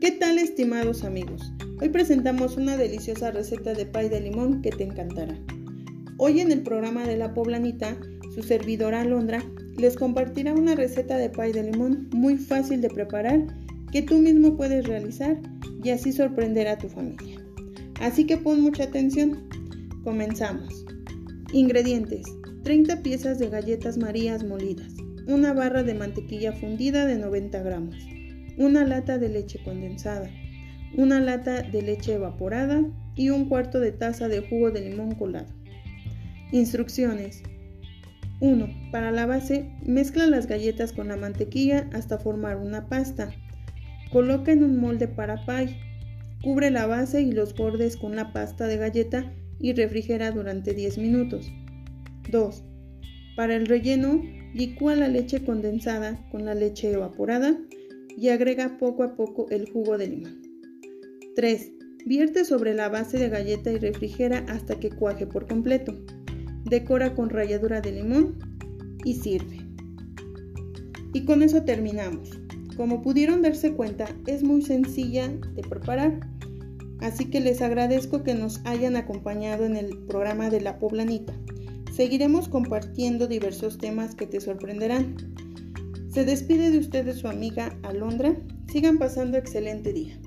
¿Qué tal estimados amigos? Hoy presentamos una deliciosa receta de pay de limón que te encantará. Hoy en el programa de la poblanita, su servidora Alondra les compartirá una receta de pay de limón muy fácil de preparar que tú mismo puedes realizar y así sorprender a tu familia. Así que pon mucha atención. Comenzamos. Ingredientes. 30 piezas de galletas marías molidas, una barra de mantequilla fundida de 90 gramos, una lata de leche condensada, una lata de leche evaporada y un cuarto de taza de jugo de limón colado. Instrucciones. 1. Para la base, mezcla las galletas con la mantequilla hasta formar una pasta. Coloca en un molde para pie. Cubre la base y los bordes con la pasta de galleta y refrigera durante 10 minutos. 2. Para el relleno, licúa la leche condensada con la leche evaporada y agrega poco a poco el jugo de limón. 3. Vierte sobre la base de galleta y refrigera hasta que cuaje por completo. Decora con ralladura de limón y sirve. Y con eso terminamos. Como pudieron darse cuenta, es muy sencilla de preparar. Así que les agradezco que nos hayan acompañado en el programa de La Poblanita. Seguiremos compartiendo diversos temas que te sorprenderán. Se despide de ustedes su amiga Alondra. Sigan pasando excelente día.